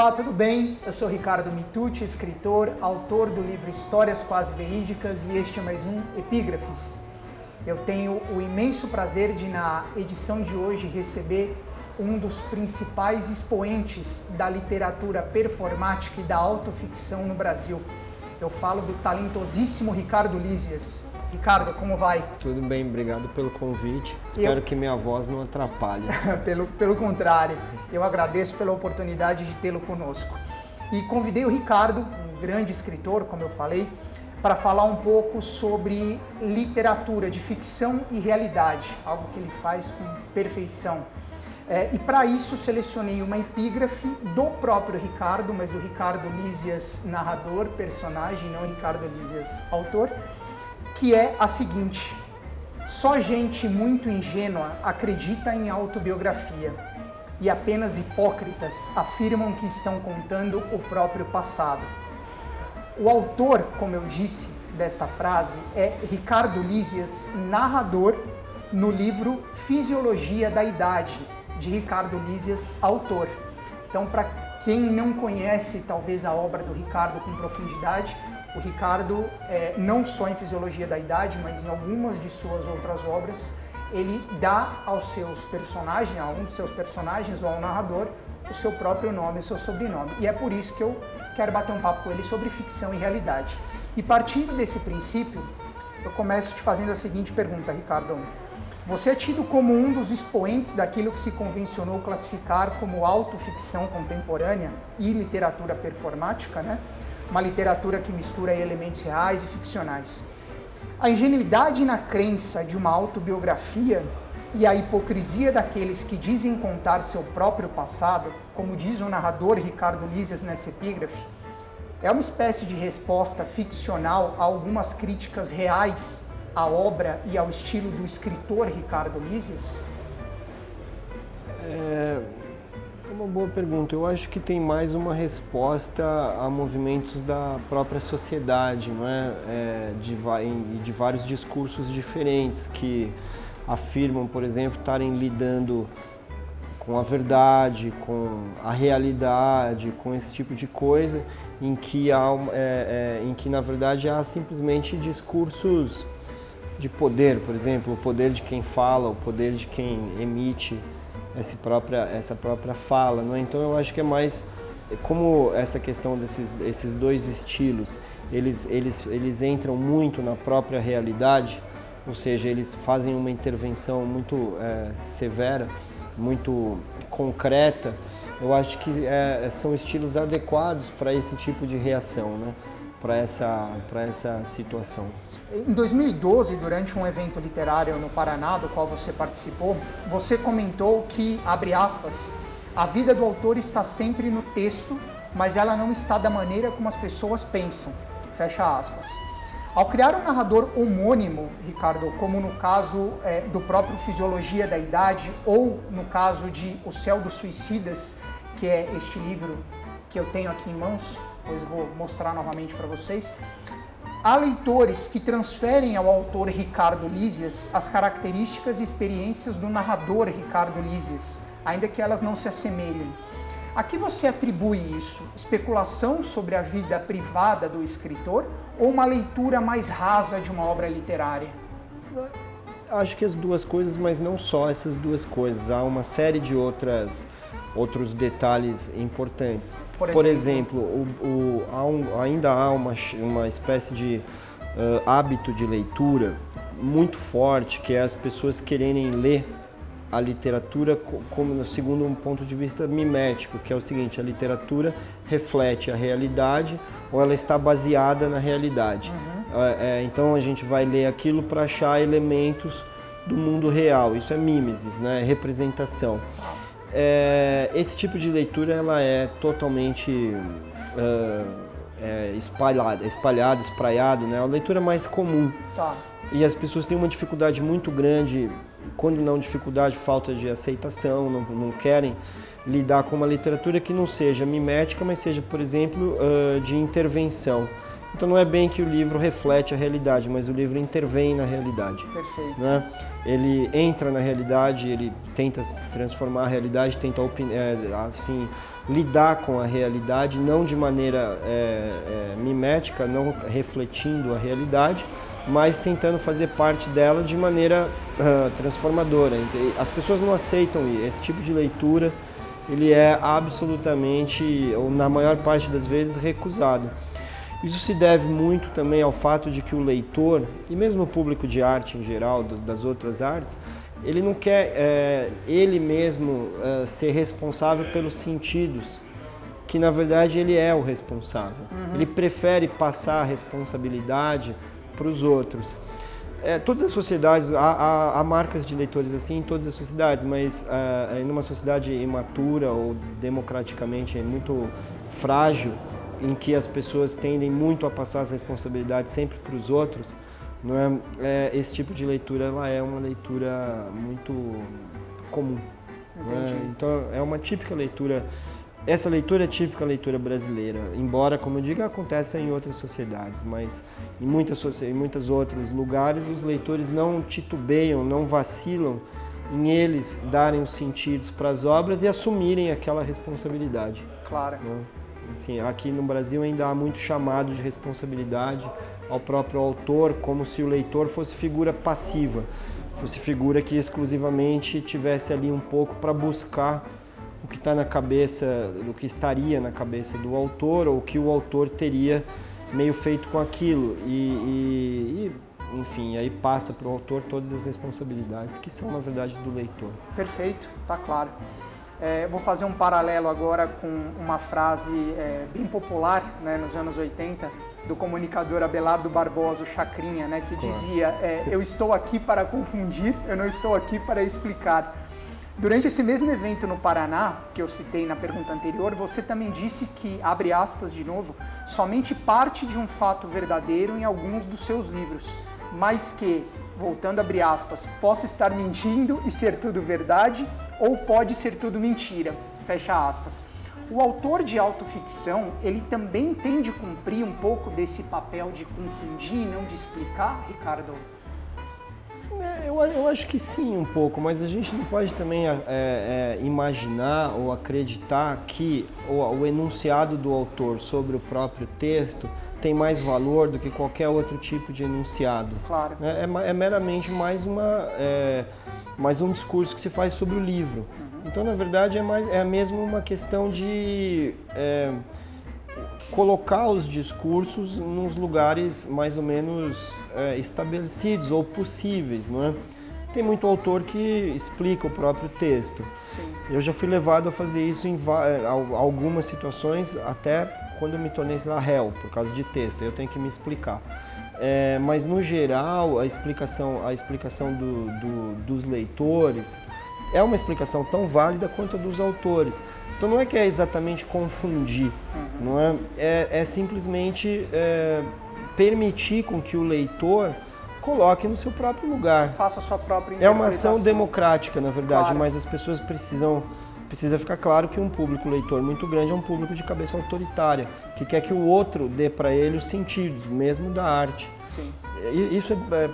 Olá, tudo bem? Eu sou Ricardo Mitucci, escritor, autor do livro Histórias Quase Verídicas e este é mais um Epígrafes. Eu tenho o imenso prazer de, na edição de hoje, receber um dos principais expoentes da literatura performática e da autoficção no Brasil. Eu falo do talentosíssimo Ricardo Lísias. Ricardo, como vai? Tudo bem, obrigado pelo convite. Espero eu... que minha voz não atrapalhe. pelo, pelo contrário, eu agradeço pela oportunidade de tê-lo conosco. E convidei o Ricardo, um grande escritor, como eu falei, para falar um pouco sobre literatura de ficção e realidade, algo que ele faz com perfeição. É, e para isso selecionei uma epígrafe do próprio Ricardo, mas do Ricardo Lísias, narrador, personagem, não Ricardo Lísias, autor que é a seguinte: só gente muito ingênua acredita em autobiografia e apenas hipócritas afirmam que estão contando o próprio passado. O autor, como eu disse, desta frase é Ricardo Lísias, narrador no livro Fisiologia da Idade, de Ricardo Lísias, autor. Então, para quem não conhece talvez a obra do Ricardo com profundidade, o Ricardo, é, não só em Fisiologia da Idade, mas em algumas de suas outras obras, ele dá aos seus personagens, a um de seus personagens ou ao narrador, o seu próprio nome e seu sobrenome. E é por isso que eu quero bater um papo com ele sobre ficção e realidade. E partindo desse princípio, eu começo te fazendo a seguinte pergunta, Ricardo. Você é tido como um dos expoentes daquilo que se convencionou classificar como autoficção contemporânea e literatura performática, né? Uma literatura que mistura elementos reais e ficcionais. A ingenuidade na crença de uma autobiografia e a hipocrisia daqueles que dizem contar seu próprio passado, como diz o narrador Ricardo Lízias nessa epígrafe, é uma espécie de resposta ficcional a algumas críticas reais à obra e ao estilo do escritor Ricardo Lízias? É, uma boa pergunta. Eu acho que tem mais uma resposta a movimentos da própria sociedade, não é? é de, de vários discursos diferentes que afirmam, por exemplo, estarem lidando com a verdade, com a realidade, com esse tipo de coisa, em que, há, é, é, em que na verdade há simplesmente discursos de poder, por exemplo, o poder de quem fala, o poder de quem emite essa própria, essa própria fala. Não é? Então eu acho que é mais como essa questão desses esses dois estilos, eles, eles, eles entram muito na própria realidade, ou seja, eles fazem uma intervenção muito é, severa, muito concreta. Eu acho que é, são estilos adequados para esse tipo de reação, né? Para essa, essa situação. Em 2012, durante um evento literário no Paraná, do qual você participou, você comentou que, abre aspas, a vida do autor está sempre no texto, mas ela não está da maneira como as pessoas pensam. Fecha aspas. Ao criar um narrador homônimo, Ricardo, como no caso é, do próprio Fisiologia da Idade, ou no caso de O Céu dos Suicidas, que é este livro que eu tenho aqui em mãos, depois eu vou mostrar novamente para vocês. Há leitores que transferem ao autor Ricardo Lísias as características e experiências do narrador Ricardo Lísias, ainda que elas não se assemelhem. A que você atribui isso? Especulação sobre a vida privada do escritor ou uma leitura mais rasa de uma obra literária? Acho que as duas coisas, mas não só essas duas coisas. Há uma série de outras outros detalhes importantes. Por exemplo, Por exemplo o, o, há um, ainda há uma, uma espécie de uh, hábito de leitura muito forte, que é as pessoas quererem ler a literatura como segundo um ponto de vista mimético, que é o seguinte: a literatura reflete a realidade ou ela está baseada na realidade. Uhum. É, então a gente vai ler aquilo para achar elementos do mundo real. Isso é mimesis, né? representação. É, esse tipo de leitura ela é totalmente uh, é, espalhada, espalhado, espraiado, né? É uma leitura mais comum. Tá. E as pessoas têm uma dificuldade muito grande, quando não dificuldade, falta de aceitação, não, não querem lidar com uma literatura que não seja mimética, mas seja, por exemplo, uh, de intervenção. Então não é bem que o livro reflete a realidade, mas o livro intervém na realidade. Perfeito. Né? Ele entra na realidade, ele tenta transformar a realidade, tenta é, assim, lidar com a realidade, não de maneira é, é, mimética, não refletindo a realidade, mas tentando fazer parte dela de maneira uh, transformadora. As pessoas não aceitam esse tipo de leitura, ele é absolutamente, ou na maior parte das vezes, recusado. Isso se deve muito também ao fato de que o leitor, e mesmo o público de arte em geral, das outras artes, ele não quer é, ele mesmo é, ser responsável pelos sentidos, que na verdade ele é o responsável. Uhum. Ele prefere passar a responsabilidade para os outros. É, todas as sociedades, há, há, há, marcas de leitores assim em todas as sociedades, mas uh, em uma sociedade imatura ou democraticamente muito frágil, em que as pessoas tendem muito a passar as responsabilidades sempre para os outros, não é, é, esse tipo de leitura ela é uma leitura muito comum. É? Então é uma típica leitura. Essa leitura é típica leitura brasileira, embora, como eu digo, aconteça em outras sociedades, mas em muitas, em muitos outros lugares os leitores não titubeiam, não vacilam em eles darem os sentidos para as obras e assumirem aquela responsabilidade. Claro. Né? Assim, aqui no Brasil ainda há muito chamado de responsabilidade ao próprio autor, como se o leitor fosse figura passiva, fosse figura que exclusivamente tivesse ali um pouco para buscar o que está na cabeça, o que estaria na cabeça do autor ou o que o autor teria meio feito com aquilo e, e, e enfim, aí passa para o autor todas as responsabilidades que são na verdade do leitor. Perfeito, tá claro. É, vou fazer um paralelo agora com uma frase é, bem popular né, nos anos 80 do comunicador Abelardo Barbosa, Chacrinha, né, que dizia: é, Eu estou aqui para confundir, eu não estou aqui para explicar. Durante esse mesmo evento no Paraná, que eu citei na pergunta anterior, você também disse que, abre aspas de novo, somente parte de um fato verdadeiro em alguns dos seus livros, mas que, voltando a abrir aspas, possa estar mentindo e ser tudo verdade, ou pode ser tudo mentira. Fecha aspas. O autor de autoficção, ele também tem de cumprir um pouco desse papel de confundir e não de explicar, Ricardo? É, eu, eu, acho que sim, um pouco, mas a gente não pode também é, é, imaginar ou acreditar que o, o, enunciado do autor sobre o próprio texto tem mais valor do que qualquer outro tipo de enunciado. Claro. É, é, é meramente mais uma é, mas um discurso que se faz sobre o livro. Então, na verdade, é, mais, é mesmo uma questão de é, colocar os discursos nos lugares mais ou menos é, estabelecidos ou possíveis, não é? Tem muito autor que explica o próprio texto. Sim. Eu já fui levado a fazer isso em é, algumas situações, até quando eu me tornei lá réu por causa de texto. Eu tenho que me explicar. É, mas no geral a explicação, a explicação do, do, dos leitores é uma explicação tão válida quanto a dos autores. Então não é que é exatamente confundir, uhum. não é? É, é simplesmente é, permitir com que o leitor coloque no seu próprio lugar. Faça a sua própria É uma ação democrática, na verdade, claro. mas as pessoas precisam precisa ficar claro que um público leitor muito grande é um público de cabeça autoritária, que quer que o outro dê para ele os sentidos, mesmo da arte. Sim. Isso é, é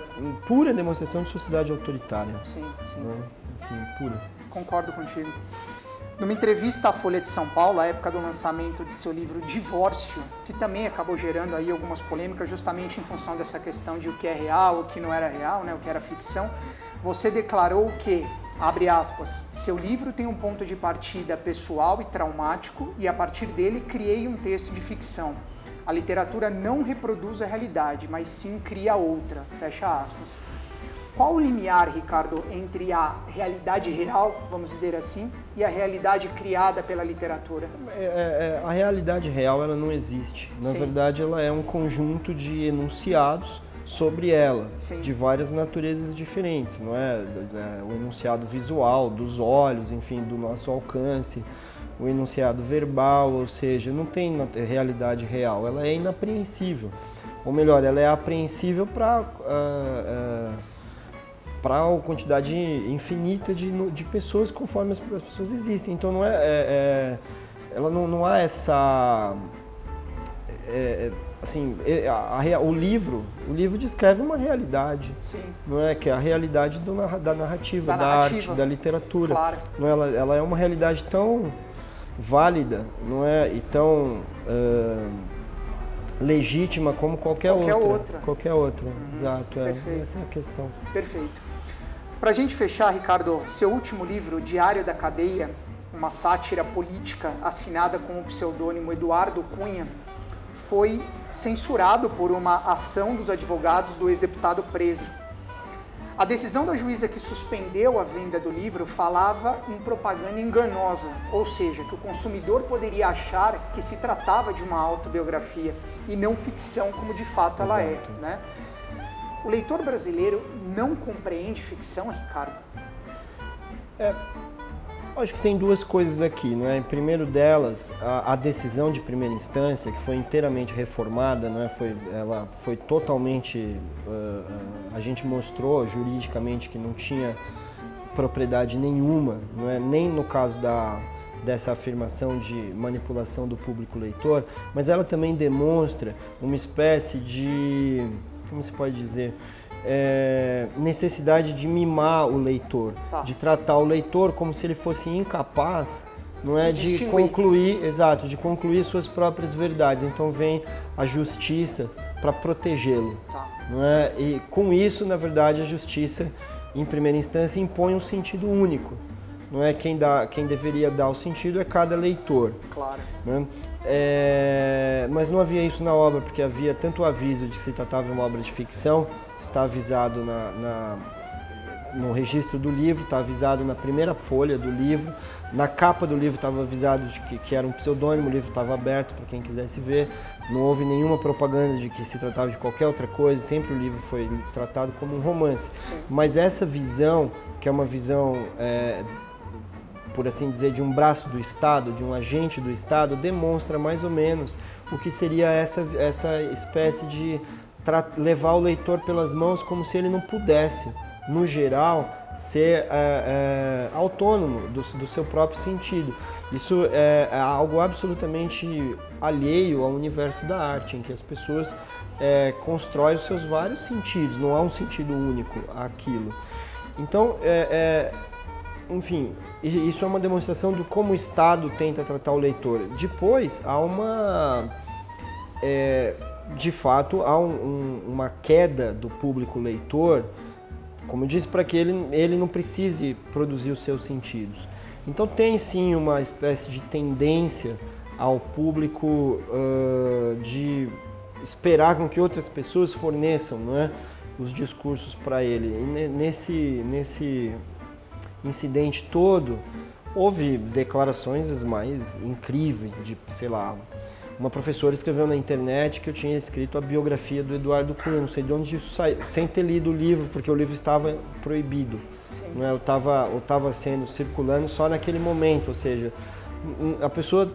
pura demonstração de sociedade autoritária. Sim, sim. Né? Assim, pura. Concordo contigo. Numa entrevista à Folha de São Paulo, à época do lançamento de seu livro Divórcio, que também acabou gerando aí algumas polêmicas justamente em função dessa questão de o que é real, o que não era real, né, o que era ficção, você declarou que Abre aspas. Seu livro tem um ponto de partida pessoal e traumático e a partir dele criei um texto de ficção. A literatura não reproduz a realidade, mas sim cria outra. Fecha aspas. Qual o limiar, Ricardo, entre a realidade real, vamos dizer assim, e a realidade criada pela literatura? É, é, é a realidade real ela não existe. Na Sim. verdade, ela é um conjunto de enunciados sobre ela, Sim. de várias naturezas diferentes, não é? O enunciado visual, dos olhos, enfim, do nosso alcance, o enunciado verbal, ou seja, não tem realidade real, ela é inapreensível. Ou melhor, ela é apreensível para uh, uh, para a quantidade infinita de, de pessoas conforme as, as pessoas existem. Então não é, é, é ela não, não há essa é, é assim, a, a, o livro, o livro descreve uma realidade, Sim. não é que é a realidade do, da narrativa, da, da narrativa. arte, da literatura. Claro. Não, é? ela, ela é uma realidade tão válida, não é? E tão uh, legítima como qualquer, qualquer outra. outra. Qualquer outra. Uhum. Exato. É. Perfeito. Essa é a questão. Perfeito. Para a gente fechar, Ricardo, seu último livro, Diário da Cadeia, uma sátira política assinada com o pseudônimo Eduardo Cunha, foi censurado por uma ação dos advogados do ex-deputado preso. A decisão da juíza que suspendeu a venda do livro falava em propaganda enganosa, ou seja, que o consumidor poderia achar que se tratava de uma autobiografia e não ficção, como de fato ela é, Exato. é. Né? O leitor brasileiro não compreende ficção, Ricardo? É, Acho que tem duas coisas aqui, não é? Primeiro delas, a, a, decisão de primeira instância, que foi inteiramente reformada, não é? Foi, ela foi totalmente, uh, a gente mostrou juridicamente que não tinha propriedade nenhuma, não é? Nem no caso da dessa afirmação de manipulação do público leitor, mas ela também demonstra uma espécie de, como se pode dizer, é, necessidade de mimar o leitor, tá. de tratar o leitor como se ele fosse incapaz, não é, de, de concluir, exato, de concluir suas próprias verdades. Então vem a justiça para protegê-lo, tá. não é? E com isso, na verdade, a justiça, em primeira instância, impõe um sentido único. Não é quem dá, quem deveria dar o sentido é cada leitor. Claro. Né? É, mas não havia isso na obra, porque havia tanto o aviso de que se tratava de uma obra de ficção, está avisado na, na, no registro do livro, está avisado na primeira folha do livro, na capa do livro estava avisado de que, que, era um pseudônimo, o livro estava aberto para quem quisesse ver, não houve nenhuma propaganda de que se tratava de qualquer outra coisa, sempre o livro foi tratado como um romance. Sim. Mas essa visão, que é uma visão, é, por assim dizer, de um braço do Estado, de um agente do Estado, demonstra mais ou menos o que seria essa, essa espécie de levar o leitor pelas mãos como se ele não pudesse, no geral, ser é, é, autônomo do, do, seu próprio sentido. Isso é, é, algo absolutamente alheio ao universo da arte, em que as pessoas é, constroem os seus vários sentidos, não há um sentido único àquilo. Então, é, é, enfim, isso é uma demonstração de como o Estado tenta tratar o leitor. Depois, há uma de fato há um, um, uma queda do público leitor, como eu disse, para que ele, ele não precise produzir os seus sentidos. Então tem sim uma espécie de tendência ao público uh, de esperar com que outras pessoas forneçam não é, os discursos para ele. E nesse, nesse incidente todo, houve declarações as mais incríveis de, sei lá, uma professora escreveu na internet que eu tinha escrito a biografia do Eduardo Cunha. Não sei de onde isso saiu, sem ter lido o livro, porque o livro estava proibido. Né? Eu estava eu tava sendo circulando só naquele momento, ou seja, a pessoa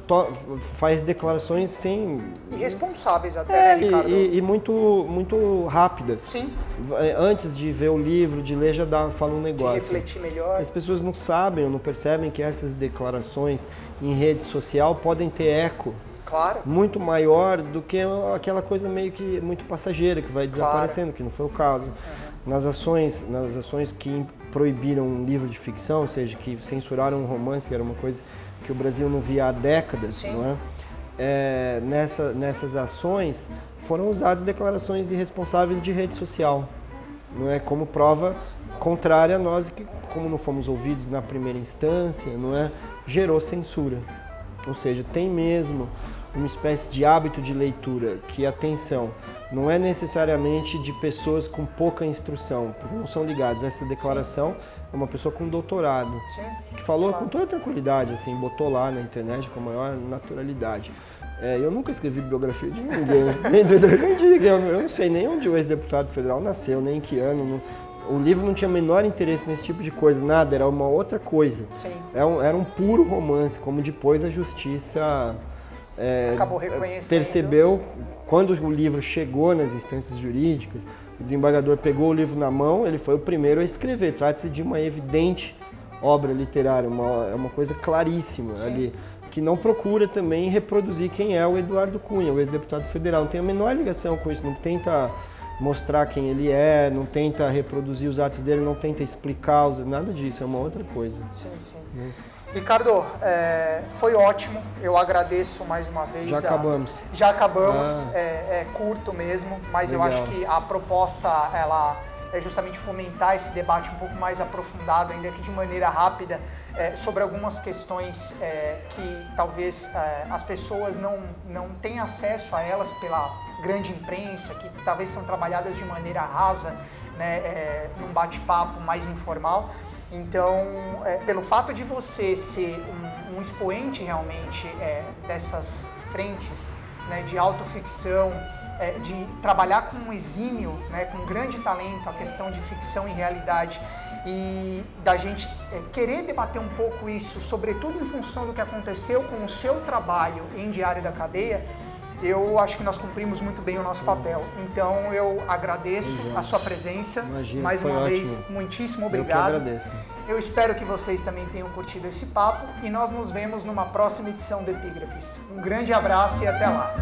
faz declarações sem irresponsáveis até, é, né, Ricardo? E, e, muito muito rápidas. Sim. É, antes de ver o livro, de ler já dá fala um negócio. De refletir melhor. As pessoas não sabem ou não percebem que essas declarações em rede social podem ter eco Claro. Muito maior do que aquela coisa meio que muito passageira que vai desaparecendo, claro. que não foi o caso. Uhum. Nas ações, nas ações que proibiram um livro de ficção, ou seja, que censuraram um romance, que era uma coisa que o Brasil não via há décadas, Sim. não é? é nessa, nessas ações foram usadas declarações irresponsáveis de rede social, não é? Como prova contrária a nós que, como não fomos ouvidos na primeira instância, não é? Gerou censura. Ou seja, tem mesmo uma espécie de hábito de leitura que, atenção, não é necessariamente de pessoas com pouca instrução, porque não são ligados. Essa declaração Sim. é uma pessoa com doutorado, Sim. que falou claro. com toda tranquilidade, assim, botou lá na internet com a maior naturalidade. É, eu nunca escrevi biografia de ninguém, nem ninguém. Eu não sei nem onde o ex-deputado federal nasceu, nem em que ano. Não, o livro não tinha o menor interesse nesse tipo de coisa, nada, era uma outra coisa. Sim. Era um, era um puro romance, como depois a justiça é, Acabou reconhecendo. percebeu quando o livro chegou nas instâncias jurídicas, o desembargador pegou o livro na mão, ele foi o primeiro a escrever. Trata-se de uma evidente obra literária, uma, é uma coisa claríssima Sim. ali, que não procura também reproduzir quem é o Eduardo Cunha, o ex-deputado federal. Não tem a menor ligação com isso, não tenta mostrar quem ele é, não tenta reproduzir os atos dele, não tenta explicar, nada disso, é uma sim. outra coisa. Sim, sim. Né? Ricardo, é, foi ótimo. Eu agradeço mais uma vez. Já acabamos. A, já acabamos. Ah. É, é, curto mesmo, mas Legal. eu acho que a proposta ela é justamente fomentar esse debate um pouco mais aprofundado, ainda que de maneira rápida, é, sobre algumas questões é, que talvez é, as pessoas não, não têm acesso a elas pela grande imprensa, que talvez são trabalhadas de maneira rasa, né, é, num bate-papo mais informal. Então, é, pelo fato de você ser um, um expoente realmente é, dessas frentes né, de autoficção, é, de trabalhar com um exímio, né, com um grande talento a questão de ficção e realidade e da gente é, querer debater um pouco isso, sobretudo em função do que aconteceu com o seu trabalho em Diário da Cadeia, eu acho que nós cumprimos muito bem o nosso papel. Então eu agradeço a sua presença Imagina, mais uma ótimo. vez, muitíssimo obrigado. Eu agradeço. Eu espero que vocês também tenham curtido esse papo e nós nos vemos numa próxima edição do Epígrafes. Um grande abraço e até lá.